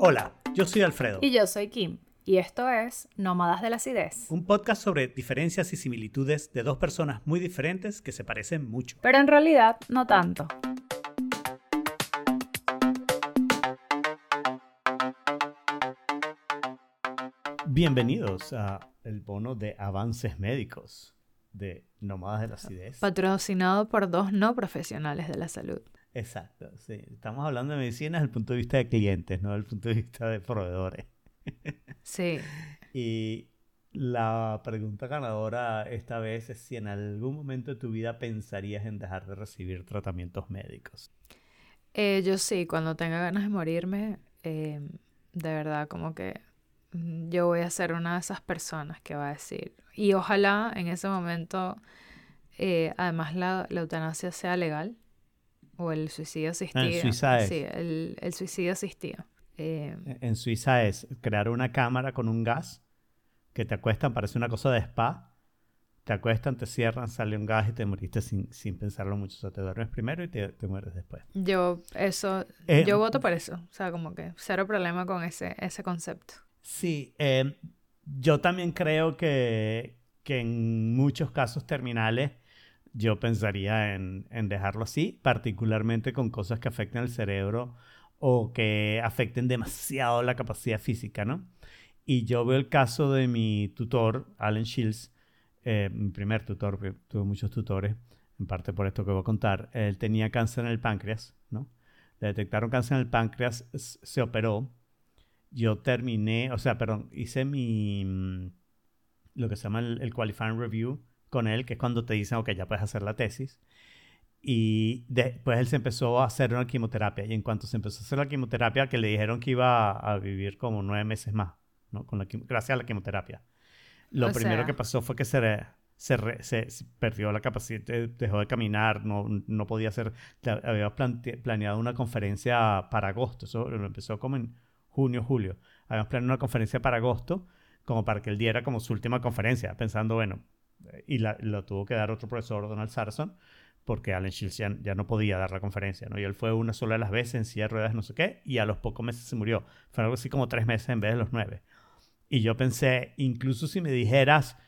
Hola, yo soy Alfredo. Y yo soy Kim. Y esto es Nómadas de la Acidez. Un podcast sobre diferencias y similitudes de dos personas muy diferentes que se parecen mucho. Pero en realidad no tanto. Bienvenidos a el bono de avances médicos de Nómadas de la Acidez. Patrocinado por dos no profesionales de la salud. Exacto, sí. Estamos hablando de medicina desde el punto de vista de clientes, no desde el punto de vista de proveedores. Sí. Y la pregunta ganadora esta vez es si en algún momento de tu vida pensarías en dejar de recibir tratamientos médicos. Eh, yo sí, cuando tenga ganas de morirme, eh, de verdad como que mm, yo voy a ser una de esas personas que va a decir. Y ojalá en ese momento, eh, además la, la eutanasia sea legal o el suicidio asistido. En Suiza es. Sí, el, el suicidio asistido. Eh, En Suiza es crear una cámara con un gas que te acuestan, parece una cosa de spa. Te acuestan, te cierran, sale un gas y te moriste sin, sin pensarlo mucho. O sea, te duermes primero y te, te mueres después. yo, eso, Eh, yo voto por eso. O sea, como que cero problema con ese, ese concepto. Sí, eh, yo también creo que, que en muchos casos terminales yo pensaría en, en dejarlo así, particularmente con cosas que afecten al cerebro o que afecten demasiado la capacidad física, ¿no? Y yo veo el caso de mi tutor, Alan Shields, eh, mi primer tutor, porque tuve muchos tutores, en parte por esto que voy a contar. Él tenía cáncer en el páncreas, ¿no? Le detectaron cáncer en el páncreas, se operó. Yo terminé, o sea, perdón, hice mi, mm, lo que se llama el qualifying review con él, que es cuando te dicen, ok, ya puedes hacer la tesis. Y después él se empezó a hacer una quimioterapia. Y en cuanto se empezó a hacer la quimioterapia, que le dijeron que iba a, vivir como nueve meses más, ¿no? Con la, gracias a la quimioterapia. Lo O primero sea- que pasó fue que se, se, re- se- se perdió la capacidad, dejó de caminar, no, no podía hacer. Había planeado una conferencia para agosto. Eso lo empezó como en junio, julio. Habíamos planeado una conferencia para agosto, como para que él diera como su última conferencia, pensando, bueno, y la, lo tuvo que dar otro profesor, Donald Sarson, porque Alan Shields ya, ya no podía dar la conferencia, ¿no? Y él fue una sola de las veces en silla de ruedas, no sé qué, y a los pocos meses se murió. Fue algo así como tres meses en vez de los nueve. Y yo pensé, incluso si me dijeras,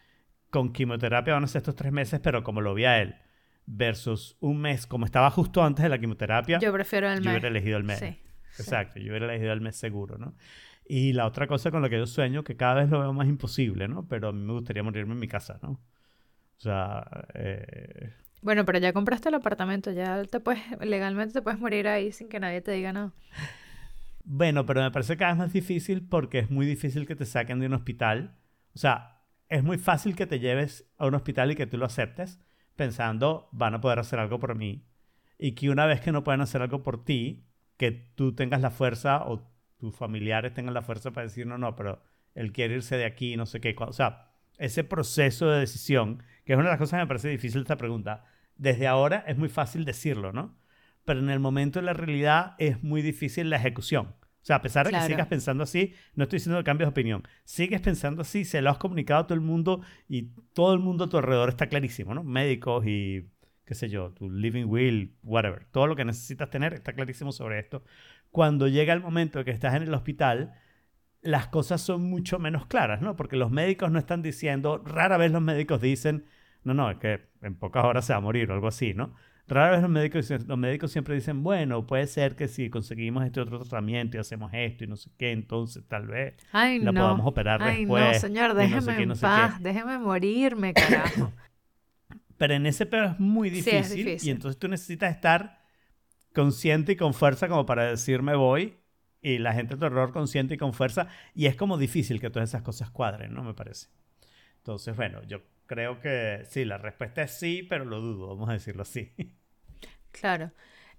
con quimioterapia van a ser estos tres meses, pero como lo vi a él, versus un mes, como estaba justo antes de la quimioterapia, Yo prefiero el yo mes. hubiera elegido el mes. Sí. Exacto, yo hubiera elegido el mes seguro, ¿no? Y la otra cosa con la que yo sueño, que cada vez lo veo más imposible, ¿no? Pero a mí me gustaría morirme en mi casa, ¿no? O sea, eh, Bueno, pero ya compraste el apartamento, ya te puedes, legalmente te puedes morir ahí sin que nadie te diga nada. bueno, pero me parece cada vez más difícil porque es muy difícil que te saquen de un hospital. O sea, es muy fácil que te lleves a un hospital y que tú lo aceptes pensando, van a poder hacer algo por mí. Y que una vez que no pueden hacer algo por ti, que tú tengas la fuerza o tus familiares tengan la fuerza para decir, no, no, pero él quiere irse de aquí, no sé qué. O sea, ese proceso de decisión, que es una de las cosas que me parece difícil esta pregunta, desde ahora es muy fácil decirlo, ¿no? Pero en el momento de la realidad es muy difícil la ejecución. O sea, a pesar de Claro. que sigas pensando así, no estoy diciendo que cambies de opinión. Sigues pensando así, se lo has comunicado a todo el mundo y todo el mundo a tu alrededor está clarísimo, ¿no? Médicos y qué sé yo, tu living will, whatever. Todo lo que necesitas tener está clarísimo sobre esto. Cuando llega el momento de que estás en el hospital, las cosas son mucho menos claras, ¿no? Porque los médicos no están diciendo, rara vez los médicos dicen, no, no, es que en pocas horas se va a morir o algo así, ¿no? Rara vez los médicos, los médicos siempre dicen, bueno, puede ser que si conseguimos este otro tratamiento y hacemos esto y no sé qué, entonces tal vez Ay, la no. podamos operar Ay, después. no, señor, y no sé déjeme qué, no paz, qué. déjeme morirme, carajo. Pero en ese pedo es muy Sí, difícil, es difícil. y entonces tú necesitas estar consciente y con fuerza como para decir me voy y la gente a tu alrededor consciente y con fuerza y es como difícil que todas esas cosas cuadren, ¿no? Me parece. Entonces, bueno, yo creo que sí, la respuesta es sí, pero lo dudo, vamos a decirlo así. Claro.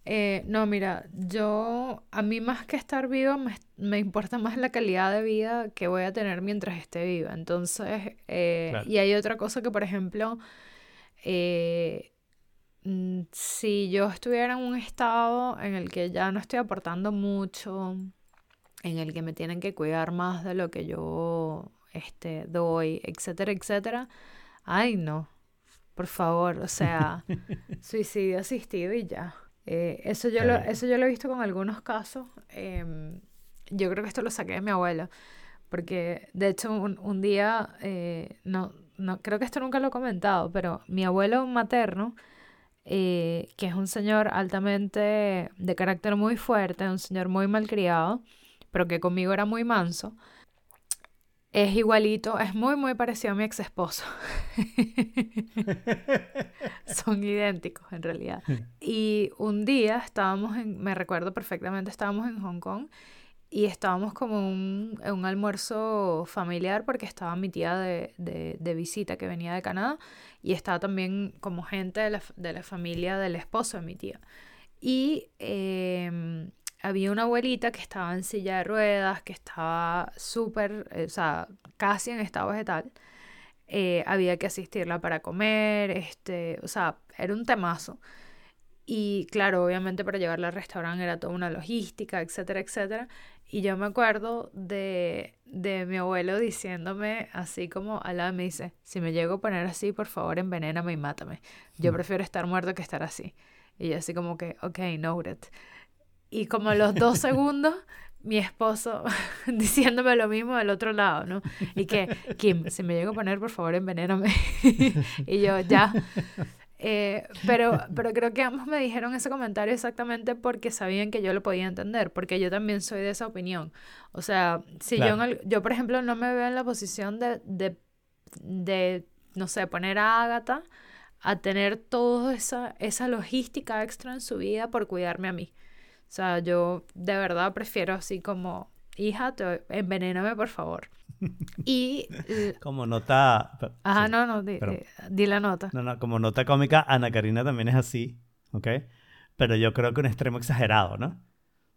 Eh, no, mira, yo, a mí más que estar viva, me, me importa más la calidad de vida que voy a tener mientras esté viva. Entonces, eh, Claro. y hay otra cosa que, por ejemplo, eh, mm, si yo estuviera en un estado en el que ya no estoy aportando mucho, en el que me tienen que cuidar más de lo que yo este, doy, etcétera, etcétera, ay, no, por favor, o sea, suicidio asistido y ya. Eh, eso, yo lo, eso yo lo he visto con algunos casos. em, yo creo que esto lo saqué de mi abuelo, porque de hecho un, día, eh, no, no, creo que esto nunca lo he comentado, pero mi abuelo materno, eh, que es un señor altamente de carácter muy fuerte, un señor muy malcriado, pero que conmigo era muy manso, es igualito, es muy, muy parecido a mi ex esposo. Son idénticos en realidad. Y un día estábamos en, me recuerdo perfectamente, estábamos en Hong Kong y estábamos como un, en un almuerzo familiar porque estaba mi tía de, de, visita que venía de Canadá y estaba también como gente de la, de la familia del esposo de mi tía. Y eh, había una abuelita que estaba en silla de ruedas, que estaba súper, eh, o sea, casi en estado vegetal. Eh, había que asistirla para comer, este, o sea, era un temazo. Y claro, obviamente para llevarla al restaurante era toda una logística, etcétera, etcétera. Y yo me acuerdo de, de mi abuelo diciéndome así como al lado me dice, si me llego a poner así, por favor envenéname y mátame. Yo mm. prefiero estar muerto que estar así. Y yo así como que, ok, noted. Y como a los dos segundos, mi esposo diciéndome lo mismo del otro lado, ¿no? Y que, Kim, si me llego a poner, por favor, envenéname. y yo, ya. Eh, pero, pero creo que ambos me dijeron ese comentario exactamente porque sabían que yo lo podía entender, porque yo también soy de esa opinión. O sea, si yo, yo, por ejemplo, no me veo en la posición de, de, de no sé, poner a Agatha a tener toda esa, esa logística extra en su vida por cuidarme a mí. O sea, yo de verdad prefiero así como, hija, te, envenéname por favor. Y... como nota... Ajá, no, no, di, di, la nota. No, no, como nota cómica, Ana Karina también es así, ¿ok? Pero yo creo que un extremo exagerado, ¿no?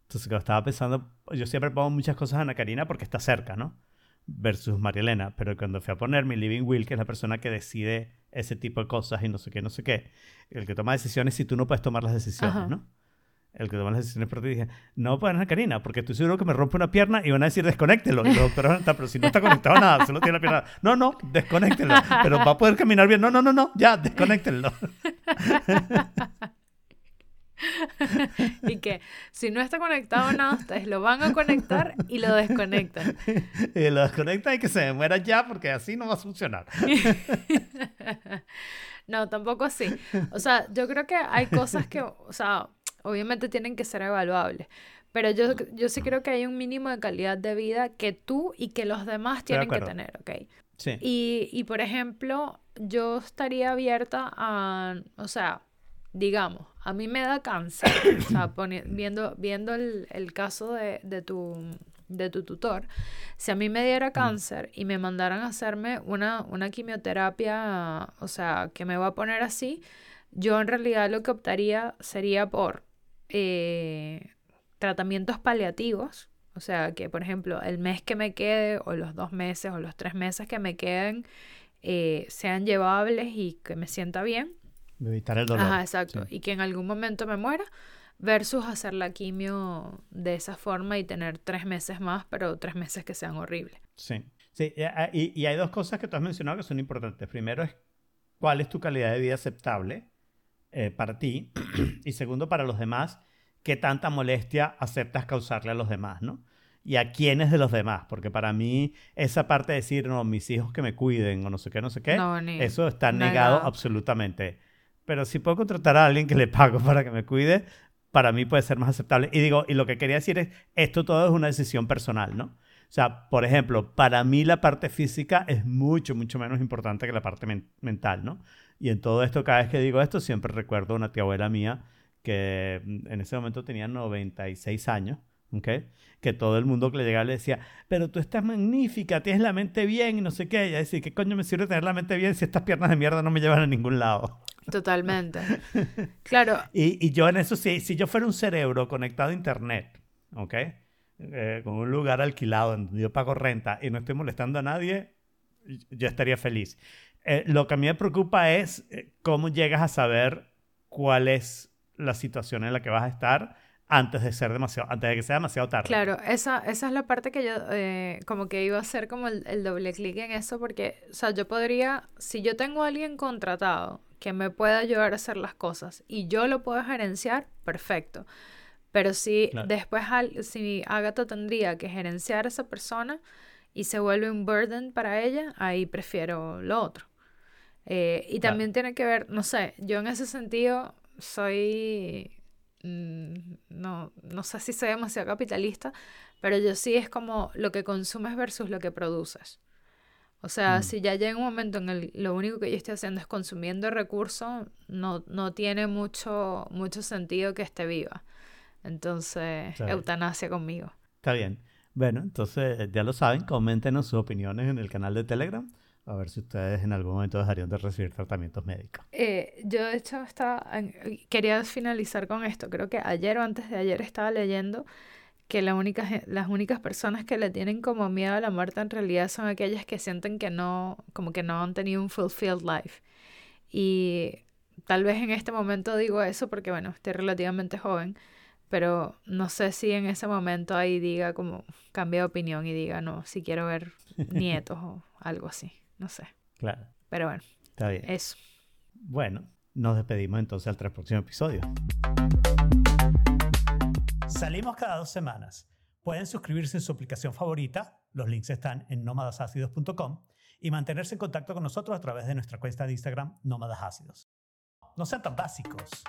Entonces, cuando estaba pensando, yo siempre pongo muchas cosas a Ana Karina porque está cerca, ¿no? Versus María Elena. Pero cuando fui a poner mi Living Will, que es la persona que decide ese tipo de cosas y no sé qué, no sé qué, el que toma decisiones si tú no puedes tomar las decisiones, ¿no? El que toma las decisiones por ti, dije, no pueden a Karina, porque estoy seguro que me rompe una pierna y van a decir desconéctelo. Y el doctor, pero si no está conectado a nada, solo tiene la pierna. No, no, desconéctelo. Pero va a poder caminar bien. No, no, no, no, ya, desconéctelo. y que si no está conectado nada, ustedes lo van a conectar y lo desconectan. Y lo desconectan y que se muera ya, porque así no va a funcionar. no, tampoco así. O sea, yo creo que hay cosas que, o sea, obviamente tienen que ser evaluables. Pero yo, yo sí creo que hay un mínimo de calidad de vida que tú y que los demás tienen que tener, ¿ok? Sí. Y, y, por ejemplo, yo estaría abierta a, o sea, digamos, a mí me da cáncer, o sea, viendo, viendo el, el caso de, de, tu, de tu tutor, si a mí me diera cáncer y me mandaran a hacerme una, una quimioterapia, o sea, que me va a poner así, yo en realidad lo que optaría sería por eh, tratamientos paliativos, o sea, que por ejemplo el mes que me quede o los dos meses o los tres meses que me queden eh, sean llevables y que me sienta bien. Evitar el dolor. Ajá, exacto. Y que en algún momento me muera versus hacer la quimio de esa forma y tener tres meses más, pero tres meses que sean horribles. Sí, sí, y, y hay dos cosas que tú has mencionado que son importantes. Primero es cuál es tu calidad de vida aceptable eh, para ti y segundo para los demás, qué tanta molestia aceptas causarle a los demás, ¿no? Y a quiénes de los demás, porque para mí esa parte de decir, no, mis hijos que me cuiden o no sé qué, no sé qué, eso está negado absolutamente. Pero si puedo contratar a alguien que le pago para que me cuide, para mí puede ser más aceptable. Y digo, y lo que quería decir es, esto todo es una decisión personal, ¿no? O sea, por ejemplo, para mí la parte física es mucho, mucho menos importante que la parte mental, ¿no? Y en todo esto, cada vez que digo esto, siempre recuerdo a una tía abuela mía que mm, en ese momento tenía 96 años, ¿ok? Que todo el mundo que le llegaba le decía, pero tú estás magnífica, tienes la mente bien y no sé qué. Y ella decía, ¿qué coño me sirve tener la mente bien si estas piernas de mierda no me llevan a ningún lado? Totalmente. claro. Y, y yo en eso, sí, si yo fuera un cerebro conectado a internet, ¿ok? Eh, con un lugar alquilado donde yo pago renta y no estoy molestando a nadie, yo estaría feliz. Eh, lo que a mí me preocupa es eh, cómo llegas a saber cuál es la situación en la que vas a estar antes de ser demasiado, antes de que sea demasiado tarde. Claro, esa, esa es la parte que yo eh, como que iba a hacer como el, el doble clic en eso, porque, o sea, yo podría, si yo tengo a alguien contratado que me pueda ayudar a hacer las cosas y yo lo puedo gerenciar, perfecto. Pero si después, si Agatha tendría que gerenciar a esa persona y se vuelve un burden para ella, ahí prefiero lo otro. Eh, y también tiene que ver, no sé, yo en ese sentido soy, mm, no, no sé si soy demasiado capitalista, pero yo sí es como lo que consumes versus lo que produces. O sea, mm. si ya llega un momento en el lo único que yo estoy haciendo es consumiendo recursos, no, no tiene mucho, mucho sentido que esté viva. Entonces, eutanasia conmigo. Está bien. Bueno, entonces ya lo saben, coméntenos sus opiniones en el canal de Telegram. A ver si ustedes en algún momento dejarían de recibir tratamientos médicos. Eh, yo, de hecho, estaba, quería finalizar con esto. Creo que ayer o antes de ayer estaba leyendo que la única, las únicas personas que le tienen como miedo a la muerte en realidad son aquellas que sienten que no, como que no han tenido un fulfilled life. Y tal vez en este momento digo eso porque, bueno, estoy relativamente joven pero no sé si en ese momento ahí diga como cambie de opinión y diga no, si quiero ver nietos o algo así, no sé. Claro. Pero bueno, está bien. Eso. Bueno, nos despedimos entonces hasta el próximo episodio. Salimos cada dos semanas. Pueden suscribirse en su aplicación favorita, los links están en nómadasácidos.com y mantenerse en contacto con nosotros a través de nuestra cuenta de Instagram Nómadas Ácidos. No sean tan básicos.